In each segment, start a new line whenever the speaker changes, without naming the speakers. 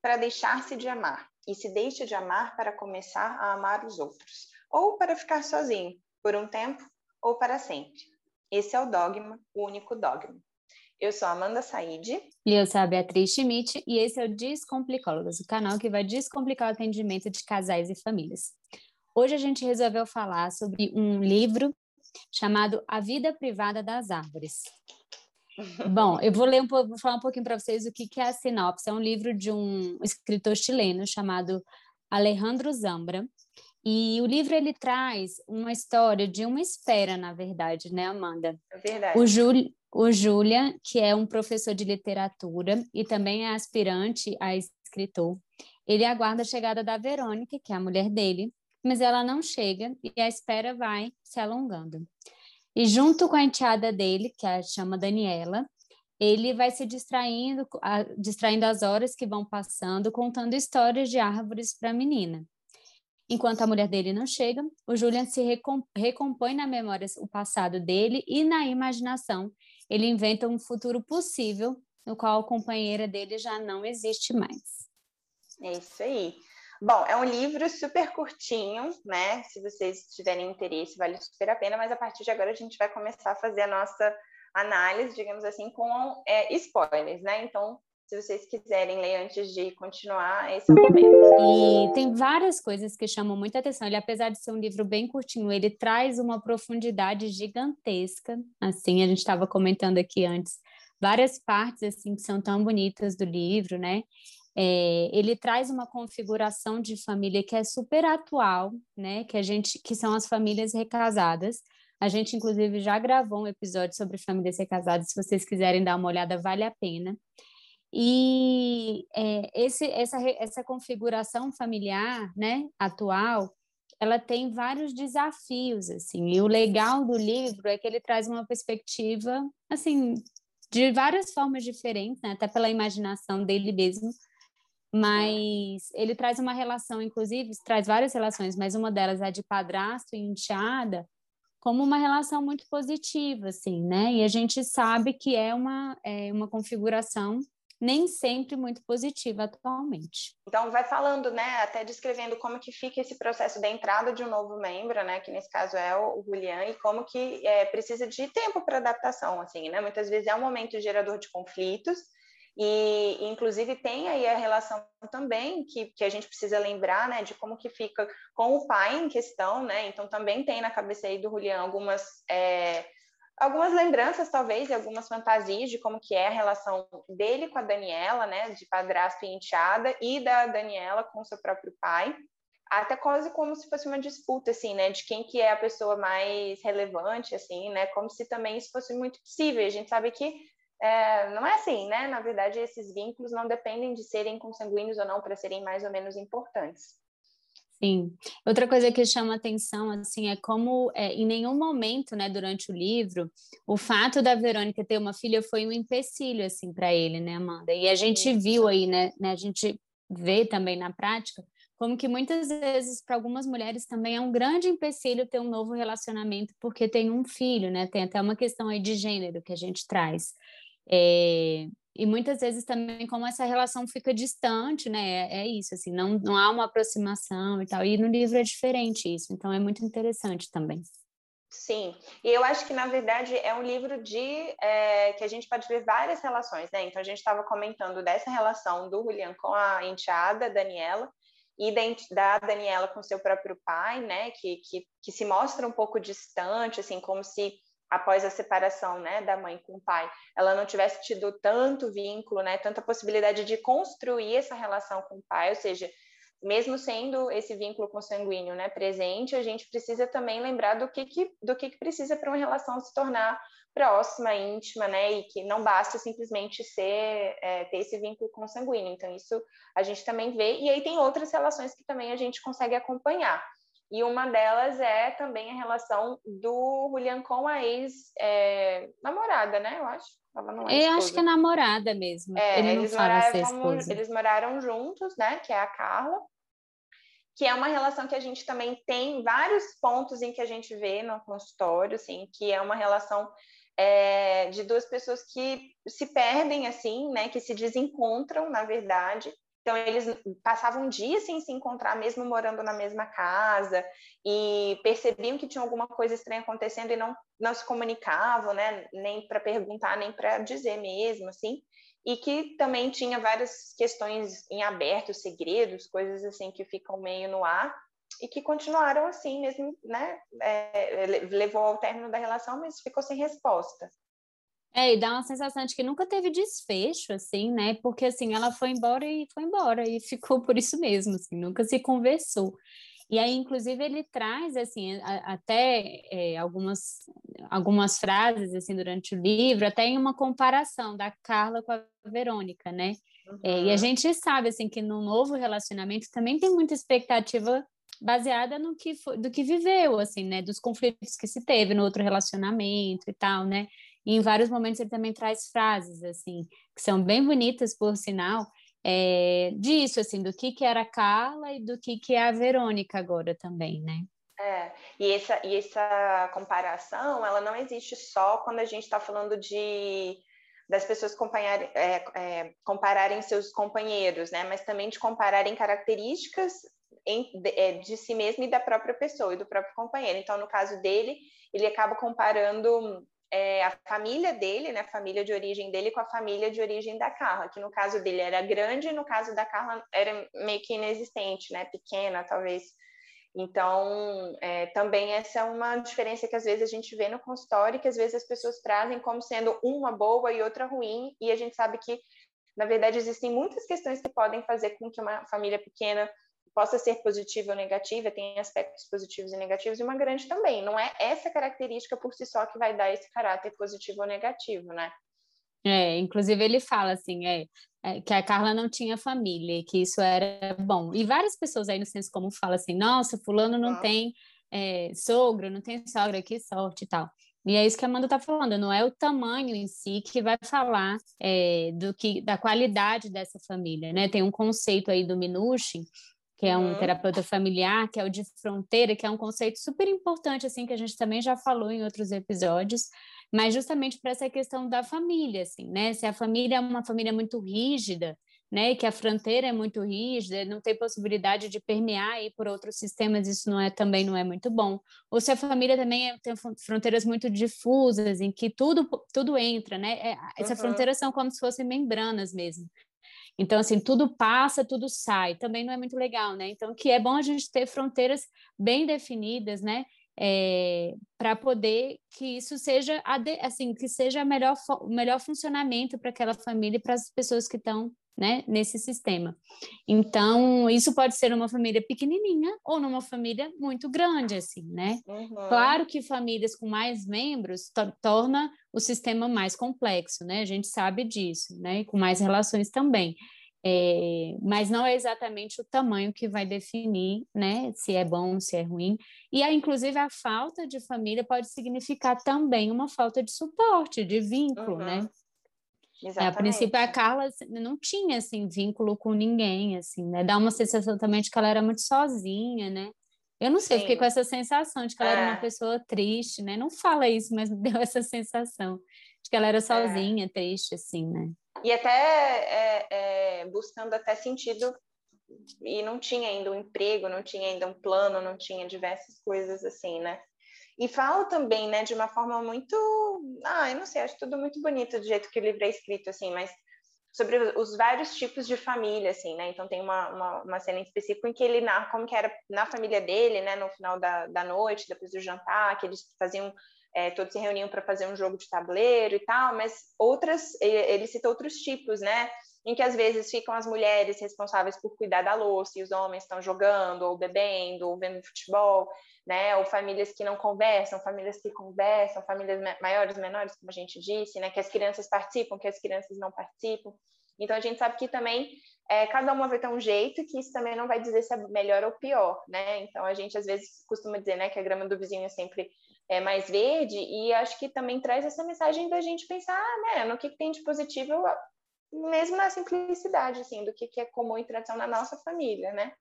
para deixar-se de amar e se deixa de amar para começar a amar os outros, ou para ficar sozinho, por um tempo ou para sempre. Esse é o dogma, o único dogma. Eu sou Amanda Said.
E eu sou a Beatriz Schmidt, e esse é o Descomplicólogas, o canal que vai descomplicar o atendimento de casais e famílias. Hoje a gente resolveu falar sobre um livro chamado A Vida Privada das Árvores. Bom, eu vou ler um pouco, vou falar um pouquinho para vocês o que, que é a sinopse. É um livro de um escritor chileno chamado Alejandro Zambra. E o livro ele traz uma história de uma espera, na verdade, né, Amanda?
É verdade.
O, Júlio, o Júlia, que é um professor de literatura e também é aspirante a escritor, ele aguarda a chegada da Verônica, que é a mulher dele, mas ela não chega e a espera vai se alongando. E junto com a enteada dele, que a chama Daniela, ele vai se distraindo, a, distraindo as horas que vão passando, contando histórias de árvores para a menina. Enquanto a mulher dele não chega, o Julian se recompõe na memória o passado dele e na imaginação ele inventa um futuro possível no qual a companheira dele já não existe mais.
É isso aí. Bom, é um livro super curtinho, né? Se vocês tiverem interesse, vale super a pena, mas a partir de agora a gente vai começar a fazer a nossa análise, digamos assim, com é, spoilers, né? Então, se vocês quiserem ler antes de continuar, esse é o momento.
E tem várias coisas que chamam muita atenção. Ele, apesar de ser um livro bem curtinho, ele traz uma profundidade gigantesca. Assim, a gente estava comentando aqui antes, várias partes assim que são tão bonitas do livro, né? É, ele traz uma configuração de família que é super atual, né? Que a gente, que são as famílias recasadas. A gente, inclusive, já gravou um episódio sobre famílias recasadas. Se vocês quiserem dar uma olhada, vale a pena. E é, esse, essa, essa configuração familiar né, atual, ela tem vários desafios, assim, e o legal do livro é que ele traz uma perspectiva, assim, de várias formas diferentes, né, até pela imaginação dele mesmo, mas ele traz uma relação, inclusive, traz várias relações, mas uma delas é de padrasto e enteada, como uma relação muito positiva, assim, né, e a gente sabe que é uma, é uma configuração nem sempre muito positiva atualmente.
Então, vai falando, né, até descrevendo como que fica esse processo da entrada de um novo membro, né, que nesse caso é o Julian, e como que é, precisa de tempo para adaptação, assim, né, muitas vezes é um momento gerador de conflitos, e, inclusive, tem aí a relação também que, que a gente precisa lembrar, né, de como que fica com o pai em questão, né, então também tem na cabeça aí do Julian algumas... É, algumas lembranças, talvez, e algumas fantasias de como que é a relação dele com a Daniela, né, de padrasto e enteada, e da Daniela com seu próprio pai, até quase como se fosse uma disputa, assim, né, de quem que é a pessoa mais relevante, assim, né, como se também isso fosse muito possível, a gente sabe que é, não é assim, né, na verdade esses vínculos não dependem de serem consanguíneos ou não para serem mais ou menos importantes.
Sim. Outra coisa que chama atenção, assim, é como é, em nenhum momento, né, durante o livro, o fato da Verônica ter uma filha foi um empecilho, assim, para ele, né, Amanda? E a gente Isso. viu aí, né, né, a gente vê também na prática, como que muitas vezes para algumas mulheres também é um grande empecilho ter um novo relacionamento porque tem um filho, né? Tem até uma questão aí de gênero que a gente traz. É, e muitas vezes também como essa relação fica distante, né? É, é, isso, assim, não, não há uma aproximação e tal. E no livro é diferente isso, então é muito interessante também.
Sim, e eu acho que na verdade é um livro de é, que a gente pode ver várias relações, né? Então a gente estava comentando dessa relação do Julian com a enteada Daniela e da, Daniela com seu próprio pai, né? Que, que, que se mostra um pouco distante, assim, como se após a separação, né, da mãe com o pai, ela não tivesse tido tanto vínculo, né, tanta possibilidade de construir essa relação com o pai, ou seja, mesmo sendo esse vínculo consanguíneo, né, presente, a gente precisa também lembrar do que, que do que, que precisa para uma relação se tornar próxima, íntima, né, e que não basta simplesmente ser é, ter esse vínculo consanguíneo. Então isso a gente também vê e aí tem outras relações que também a gente consegue acompanhar. E uma delas é também a relação do Julian com a ex-namorada, é, né? Eu acho.
É eu acho que é namorada mesmo. É, Ele eles, moravam,
eles moraram juntos, né? Que é a Carla. Que é uma relação que a gente também tem vários pontos em que a gente vê no consultório, assim, que é uma relação é, de duas pessoas que se perdem, assim, né? Que se desencontram, na verdade, Então, eles passavam dias sem se encontrar, mesmo morando na mesma casa, e percebiam que tinha alguma coisa estranha acontecendo e não, não se comunicavam, né? Nem para perguntar, nem para dizer mesmo, assim. E que também tinha várias questões em aberto, segredos, coisas assim que ficam meio no ar, e que continuaram assim mesmo, né? É, levou ao término da relação, mas ficou sem resposta.
É, e dá uma sensação de que nunca teve desfecho, assim, né? Porque, assim, ela foi embora e foi embora, e ficou por isso mesmo, assim, nunca se conversou. E aí, inclusive, ele traz, assim, a, até é, algumas, algumas frases, assim, durante o livro, até em uma comparação da Carla com a Verônica, né? Uhum. É, e a gente sabe, assim, que no novo relacionamento também tem muita expectativa baseada no que foi, do que viveu, assim, né? Dos conflitos que se teve no outro relacionamento e tal, né? E em vários momentos ele também traz frases, assim, que são bem bonitas, por sinal, é, disso, assim, do que, que era a Carla e do que, que é a Verônica agora também, né?
É, e essa, e essa comparação, ela não existe só quando a gente está falando de das pessoas é, é, compararem seus companheiros, né? Mas também de compararem características em, de, é, de, si mesmo e da própria pessoa e do próprio companheiro. Então, no caso dele, ele acaba comparando é, a família dele, né, a família de origem dele com a família de origem da Carla, que no caso dele era grande no caso da Carla era meio que inexistente, né, pequena talvez. Então, é, também essa é uma diferença que às vezes a gente vê no consultório, que às vezes as pessoas trazem como sendo uma boa e outra ruim, e a gente sabe que, na verdade, existem muitas questões que podem fazer com que uma família pequena possa ser positiva ou negativa, tem aspectos positivos e negativos, e uma grande também. Não é essa característica por si só que vai dar esse caráter positivo ou negativo, né?
É, inclusive ele fala assim, é, é, que a Carla não tinha família, que isso era bom. E várias pessoas aí no senso comum falam assim, nossa, fulano não ah. tem é, sogro, não tem sogra, que sorte e tal. E é isso que a Amanda está falando, não é o tamanho em si que vai falar é, do que da qualidade dessa família, né? Tem um conceito aí do Minuchin que é um terapeuta familiar, que é o de fronteira, que é um conceito super importante, assim, que a gente também já falou em outros episódios, mas justamente para essa questão da família, assim, né? Se a família é uma família muito rígida, né, que a fronteira é muito rígida, não tem possibilidade de permear aí por outros sistemas, isso não é também não é muito bom. Ou se a família também é, tem fronteiras muito difusas, em que tudo tudo entra, né? É, essas uhum. fronteiras são como se fossem membranas mesmo. Então, assim, tudo passa, tudo sai. Também não é muito legal, né? Então, que é bom a gente ter fronteiras bem definidas, né? É, para poder que isso seja assim que seja melhor o melhor funcionamento para aquela família e para as pessoas que estão né, nesse sistema. Então, isso pode ser uma família pequenininha ou numa família muito grande, assim, né? Uhum. Claro que famílias com mais membros to torna o sistema mais complexo, né? A gente sabe disso, né? E com mais relações também. É, mas não é exatamente o tamanho que vai definir, né, se é bom, se é ruim. E, aí, inclusive, a falta de família pode significar também uma falta de suporte, de vínculo, né? uhum. né? É, a princípio, a Carla assim, não tinha, assim, vínculo com ninguém, assim, né? Dá uma sensação também de que ela era muito sozinha, né? Eu não sei, Sim. fiquei com essa sensação de que ela é. era uma é. pessoa triste, né? Não fala isso, mas deu essa sensação de que ela era é. sozinha, triste, assim, né?
E até é, é, buscando até sentido, e não tinha ainda um emprego, não tinha ainda um plano, não tinha diversas coisas assim, né? E fala também, né, de uma forma muito, ah, eu não sei, acho tudo muito bonito do jeito que o livro é escrito, assim, mas sobre os vários tipos de família, assim, né? Então tem uma, uma, uma cena em específico em que ele narra como que era na família dele, né, no final da, da noite, depois do jantar, que eles faziam, é, todos se reuniam para fazer um jogo de tabuleiro e tal, mas outras, ele cita outros tipos, né? em que às vezes ficam as mulheres responsáveis por cuidar da louça e os homens estão jogando ou bebendo ou vendo futebol, né? Ou famílias que não conversam, famílias que conversam, famílias maiores, menores, como a gente disse, né? Que as crianças participam, que as crianças não participam. Então a gente sabe que também é, cada uma vai ter um jeito, que isso também não vai dizer se é melhor ou pior, né? Então a gente às vezes costuma dizer, né, que a grama do vizinho é sempre é mais verde e acho que também traz essa mensagem da gente pensar, né, no que, que tem de positivo mesmo na simplicidade, assim, do que, que é comum e tradição na nossa família, né?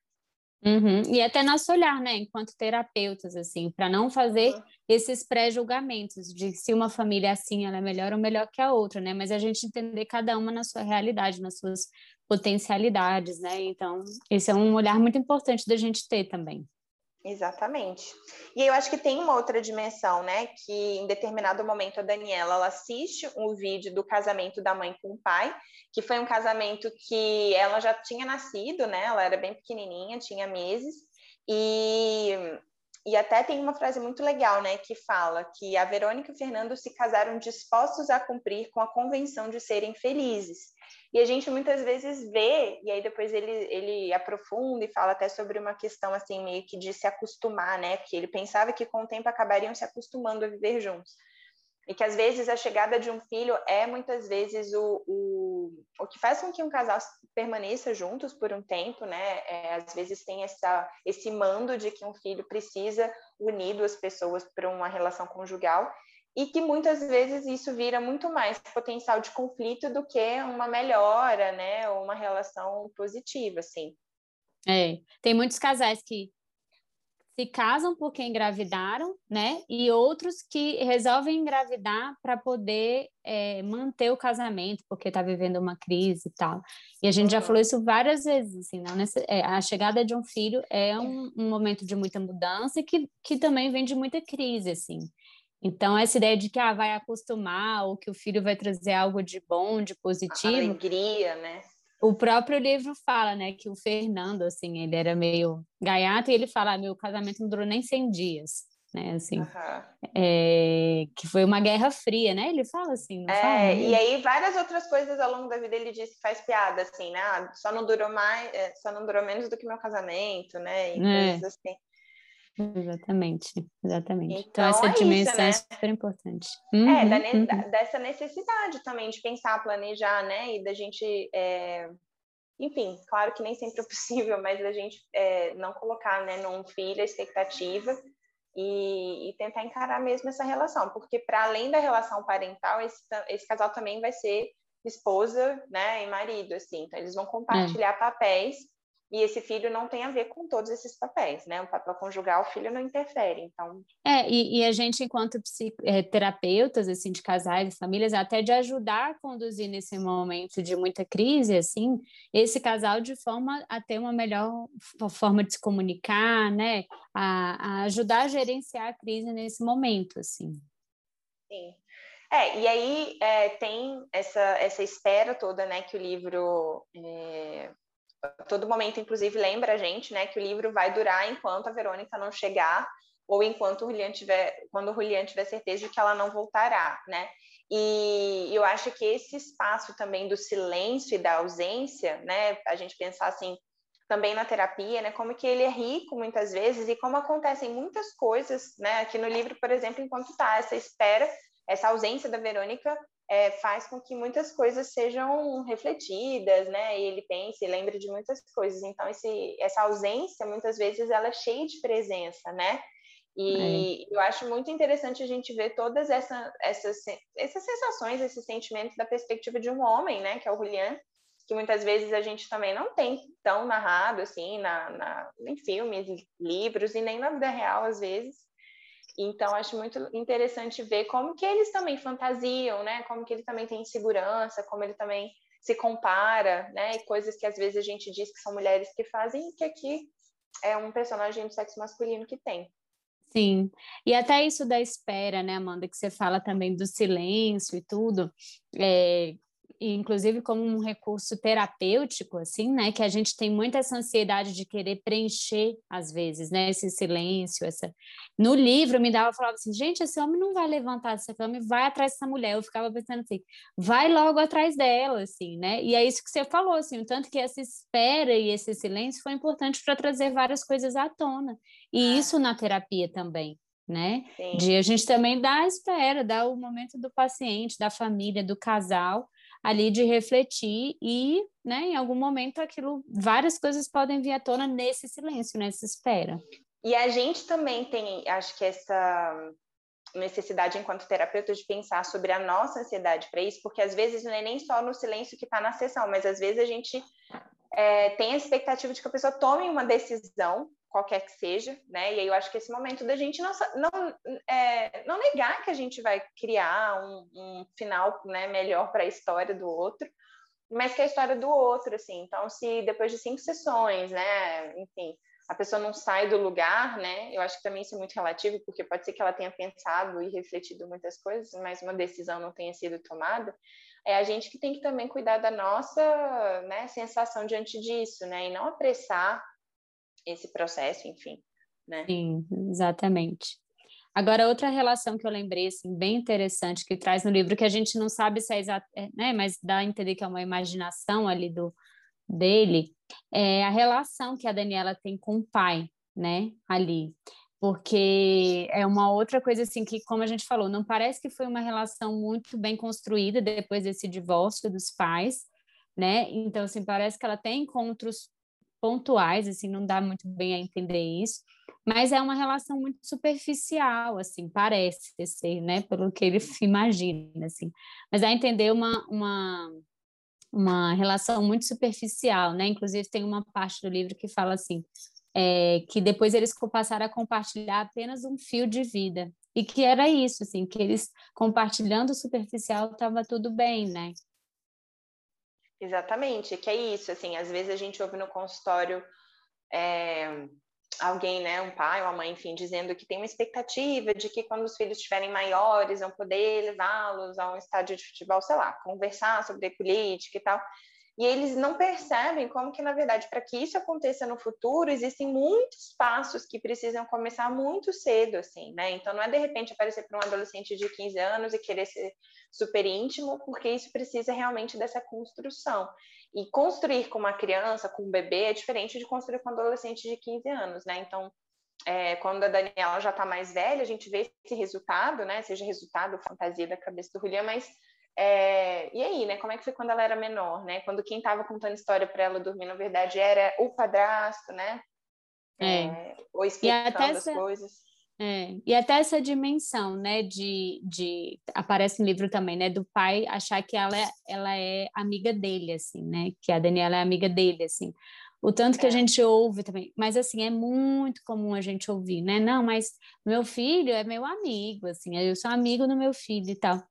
Uhum. E até nosso olhar, né, enquanto terapeutas, assim, para não fazer uhum. esses pré-julgamentos de se uma família é assim ela é melhor ou melhor que a outra, né? Mas a gente entender cada uma na sua realidade, nas suas potencialidades, né? Então, esse é um olhar muito importante da gente ter também.
Exatamente. E eu acho que tem uma outra dimensão, né? Que em determinado momento a Daniela ela assiste um vídeo do casamento da mãe com o pai, que foi um casamento que ela já tinha nascido, né? Ela era bem pequenininha, tinha meses, e, e até tem uma frase muito legal, né? Que fala que a Verônica e o Fernando se casaram dispostos a cumprir com a convenção de serem felizes. E a gente muitas vezes vê, e aí depois ele, ele aprofunda e fala até sobre uma questão assim, meio que de se acostumar, né? Porque ele pensava que com o tempo acabariam se acostumando a viver juntos. E que às vezes a chegada de um filho é muitas vezes o, o, o que faz com que um casal permaneça juntos por um tempo, né? É, às vezes tem essa, esse mando de que um filho precisa unir duas pessoas para uma relação conjugal e que muitas vezes isso vira muito mais potencial de conflito do que uma melhora, né, ou uma relação positiva, assim.
É, tem muitos casais que se casam porque engravidaram, né, e outros que resolvem engravidar para poder é, manter o casamento, porque está vivendo uma crise e tal. E a gente uhum. já falou isso várias vezes, assim, não nessa, é, a chegada de um filho é um, um momento de muita mudança e que, que também vem de muita crise, assim. Então, essa ideia de que ah, vai acostumar ou que o filho vai trazer algo de bom, de positivo. A
alegria, né?
O próprio livro fala, né, que o Fernando, assim, ele era meio gaiato e ele fala: ah, meu casamento não durou nem 100 dias, né, assim. Uhum. É, que foi uma guerra fria, né? Ele fala assim.
é,
fala,
e aí várias outras coisas ao longo da vida ele diz que faz piada, assim, né? Ah, só não durou mais, é, só não durou menos do que meu casamento, né? E é. coisas assim.
Exatamente, exatamente. Então, então essa é dimensão isso, né? é super importante.
Uhum, é, da, uhum. dessa necessidade também de pensar, planejar, né? E da gente, é... enfim, claro que nem sempre é possível, mas da gente é, não colocar né, num filho a expectativa e, e, tentar encarar mesmo essa relação, porque para além da relação parental, esse, esse casal também vai ser esposa, né, e marido, assim. Então eles vão compartilhar é. papéis e esse filho não tem a ver com todos esses papéis, né? O papel conjugal, o filho não interfere, então...
É, e, e a gente, enquanto é, terapeutas, assim, de casais e famílias, até de ajudar a conduzir nesse momento de muita crise, assim, esse casal de forma a ter uma melhor forma de se comunicar, né? A, a ajudar a gerenciar a crise nesse momento, assim.
Sim. É, e aí é, tem essa, essa espera toda, né, que o livro... É todo momento, inclusive, lembra a gente, né, que o livro vai durar enquanto a Verônica não chegar ou enquanto o Julian tiver, quando o Julian tiver certeza de que ela não voltará, né? E eu acho que esse espaço também do silêncio e da ausência, né, a gente pensar assim, também na terapia, né, como que ele é rico muitas vezes e como acontecem muitas coisas, né, aqui no livro, por exemplo, enquanto tá essa espera, essa ausência da Verônica, é, faz com que muitas coisas sejam refletidas, né? E ele pense e lembre de muitas coisas. Então, esse, essa ausência, muitas vezes, ela é cheia de presença, né? E é. eu acho muito interessante a gente ver todas essa, essas, essas sensações, esses sentimentos da perspectiva de um homem, né? Que é o Julian, que muitas vezes a gente também não tem tão narrado, assim, na, na, em filmes, livros e nem na vida real, às vezes. Então, acho muito interessante ver como que eles também fantasiam, né? Como que ele também tem insegurança, como ele também se compara, né? E coisas que às vezes a gente diz que são mulheres que fazem, que aqui é um personagem do sexo masculino que tem.
Sim, e até isso da espera, né, Amanda, que você fala também do silêncio e tudo, é, inclusive como um recurso terapêutico, assim, né? Que a gente tem muita essa ansiedade de querer preencher, às vezes, né? Esse silêncio, essa... No livro, me dava, falava assim, gente, esse homem não vai levantar dessa cama e vai atrás dessa mulher. Eu ficava pensando assim, vai logo atrás dela, assim, né? E é isso que você falou, assim, o tanto que essa espera e esse silêncio foi importante para trazer várias coisas à tona. E ah. isso na terapia também, né? Sim. De a gente também dar a espera, dar o momento do paciente, da família, do casal, ali de refletir e, né, em algum momento aquilo, várias coisas podem vir à tona nesse silêncio, nessa espera.
E a gente também tem, acho que essa necessidade enquanto terapeuta de pensar sobre a nossa ansiedade para isso, porque às vezes não é nem só no silêncio que está na sessão, mas às vezes a gente é, tem a expectativa de que a pessoa tome uma decisão qualquer que seja, né? E aí eu acho que esse momento da gente não, não, é, não negar que a gente vai criar um, um final né, melhor para a história do outro, mas que é a história do outro, assim. Então, se depois de cinco sessões, né, enfim, a pessoa não sai do lugar, né? Eu acho que também isso é muito relativo, porque pode ser que ela tenha pensado e refletido muitas coisas, mas uma decisão não tenha sido tomada. É a gente que tem que também cuidar da nossa né, sensação diante disso, né? E não apressar esse processo, enfim. Né?
Sim, exatamente. Agora, outra relação que eu lembrei, assim, bem interessante, que traz no livro, que a gente não sabe se é exato, é, né, mas dá a entender que é uma imaginação ali do, dele, é a relação que a Daniela tem com o pai, né, ali. Porque é uma outra coisa, assim, que, como a gente falou, não parece que foi uma relação muito bem construída depois desse divórcio dos pais, né? Então, assim, parece que ela tem encontros pontuais, assim, não dá muito bem a entender isso, mas é uma relação muito superficial, assim, parece ser, né, pelo que ele imagina, assim, mas a entender uma, uma, uma relação muito superficial, né, inclusive tem uma parte do livro que fala assim, é, que depois eles passaram a compartilhar apenas um fio de vida, e que era isso, assim, que eles compartilhando o superficial estava tudo bem, né,
Exatamente, que é isso, assim, às vezes a gente ouve no consultório é, alguém, né, um pai uma mãe, enfim, dizendo que tem uma expectativa de que quando os filhos estiverem maiores, vão poder levá-los a um estádio de futebol, sei lá, conversar sobre política e tal. E eles não percebem como que, na verdade, para que isso aconteça no futuro, existem muitos passos que precisam começar muito cedo, assim, né? Então, não é de repente aparecer para um adolescente de 15 anos e querer ser super íntimo, porque isso precisa realmente dessa construção. E construir com uma criança, com um bebê, é diferente de construir com um adolescente de 15 anos, né? Então, é, quando a Daniela já está mais velha, a gente vê esse resultado, né? Seja resultado, fantasia da cabeça do Julian, mas é, e aí, né? Como é que foi quando ela era menor, né? Quando quem estava contando história para ela dormir, na verdade, era o padrasto, né?
É. é
ou explicando as essa, coisas.
É, e até essa dimensão, né? De, de aparece no livro também, né? Do pai achar que ela é, ela é amiga dele, assim, né? Que a Daniela é amiga dele, assim. O tanto que é. a gente ouve também, mas assim, é muito comum a gente ouvir, né? Não, mas meu filho é meu amigo, assim, eu sou amigo do meu filho e tal.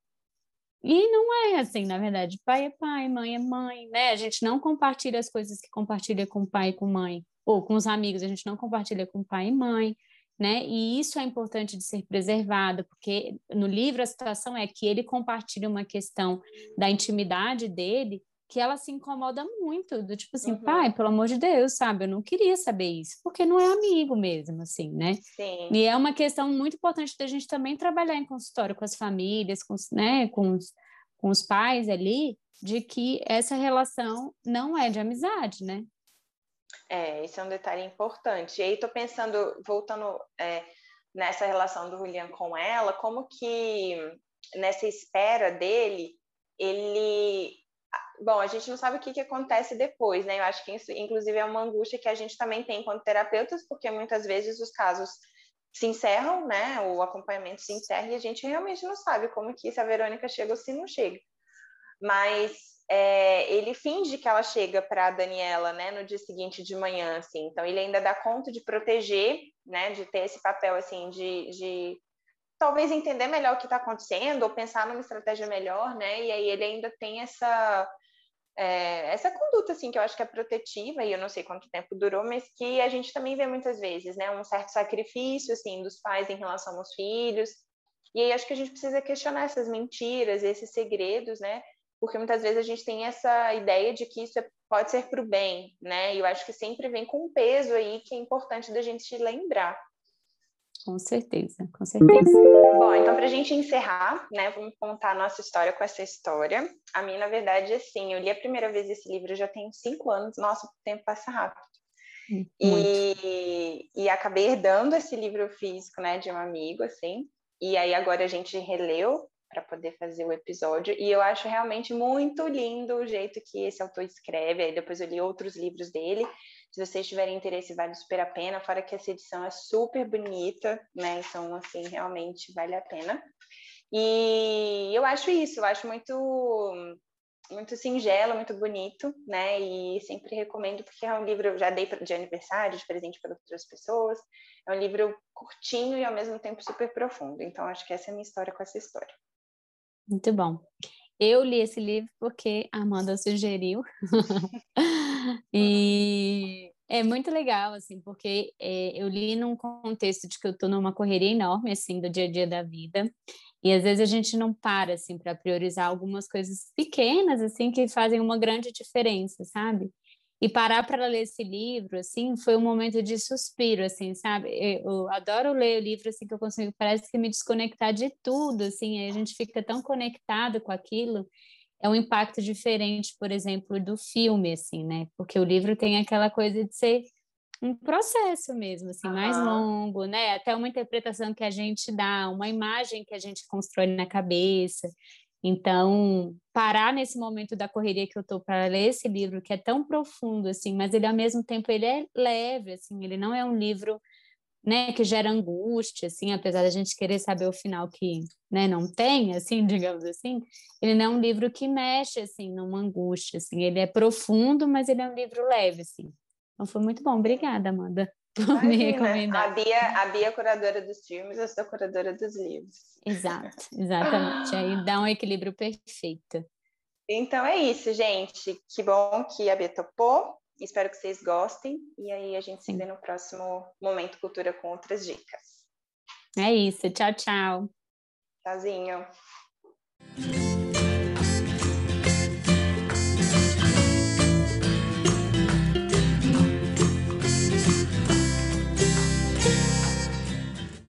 E não é assim, na verdade. Pai é pai, mãe é mãe, né? A gente não compartilha as coisas que compartilha com pai e com mãe, ou com os amigos, a gente não compartilha com pai e mãe, né? E isso é importante de ser preservado, porque no livro a situação é que ele compartilha uma questão da intimidade dele que ela se incomoda muito, do tipo assim, uhum. pai, pelo amor de Deus, sabe, eu não queria saber isso, porque não é amigo mesmo, assim, né?
Sim.
E é uma questão muito importante da gente também trabalhar em consultório com as famílias, com, né, com os, com os pais ali, de que essa relação não é de amizade, né?
É, esse é um detalhe importante. E aí, tô pensando, voltando é, nessa relação do William com ela, como que nessa espera dele, ele bom, a gente não sabe o que, que acontece depois, né? Eu acho que isso, inclusive, é uma angústia que a gente também tem enquanto terapeutas, porque muitas vezes os casos se encerram, né? O acompanhamento se encerra e a gente realmente não sabe como que se a Verônica chega ou se não chega. Mas é, ele finge que ela chega para a Daniela, né? No dia seguinte de manhã, assim. Então ele ainda dá conta de proteger, né? De ter esse papel assim de, de talvez entender melhor o que está acontecendo ou pensar numa estratégia melhor, né? E aí ele ainda tem essa é, essa conduta, assim, que eu acho que é protetiva, e eu não sei quanto tempo durou, mas que a gente também vê muitas vezes, né? Um certo sacrifício, assim, dos pais em relação aos filhos. E aí acho que a gente precisa questionar essas mentiras, esses segredos, né? Porque muitas vezes a gente tem essa ideia de que isso é, pode ser para o bem, né? E eu acho que sempre vem com um peso aí que é importante da gente lembrar.
Com certeza, com certeza.
Bom, então para a gente encerrar, né, vamos contar a nossa história com essa história. A minha, na verdade, assim, eu li a primeira vez esse livro já tem cinco anos. Nossa, o tempo passa rápido. E, e acabei herdando esse livro físico, né, de um amigo, assim. E aí agora a gente releu para poder fazer o episódio. E eu acho realmente muito lindo o jeito que esse autor escreve. Aí depois eu li outros livros dele. Se vocês tiverem interesse, vale super a pena. Fora que essa edição é super bonita, né? Então, assim, realmente vale a pena. E eu acho isso, eu acho muito muito singelo, muito bonito, né? E sempre recomendo porque é um livro já dei de aniversário, de presente para outras pessoas. É um livro curtinho e ao mesmo tempo super profundo. Então acho que essa é a minha história com essa história.
Muito bom. Eu li esse livro porque a Amanda sugeriu. e é muito legal, assim, porque é, eu li num contexto de que eu estou numa correria enorme, assim, do dia a dia da vida. E às vezes a gente não para, assim, para priorizar algumas coisas pequenas, assim, que fazem uma grande diferença, sabe? E parar para ler esse livro, assim, foi um momento de suspiro, assim, sabe? Eu adoro ler o livro, assim, que eu consigo, parece que me desconectar de tudo, assim, a gente fica tão conectado com aquilo. É um impacto diferente, por exemplo, do filme, assim, né? Porque o livro tem aquela coisa de ser um processo mesmo, assim, uhum. mais longo, né? Até uma interpretação que a gente dá, uma imagem que a gente constrói na cabeça. Então, parar nesse momento da correria que eu tô para ler esse livro, que é tão profundo assim, mas ele ao mesmo tempo ele é leve, assim, ele não é um livro, né, que gera angústia, assim, apesar da gente querer saber o final que, né, não tem, assim, digamos assim, ele não é um livro que mexe assim numa angústia, assim, ele é profundo, mas ele é um livro leve, assim. Então foi muito bom, obrigada, Amanda por me recomendar.
A Bia, a Bia é curadora dos filmes, eu sou curadora dos livros.
Exato, exatamente. Aí dá um equilíbrio perfeito.
Então é isso, gente. Que bom que a Bia topou. Espero que vocês gostem. E aí a gente se vê no próximo Momento Cultura com outras dicas.
É isso. Tchau, tchau.
Tchauzinho.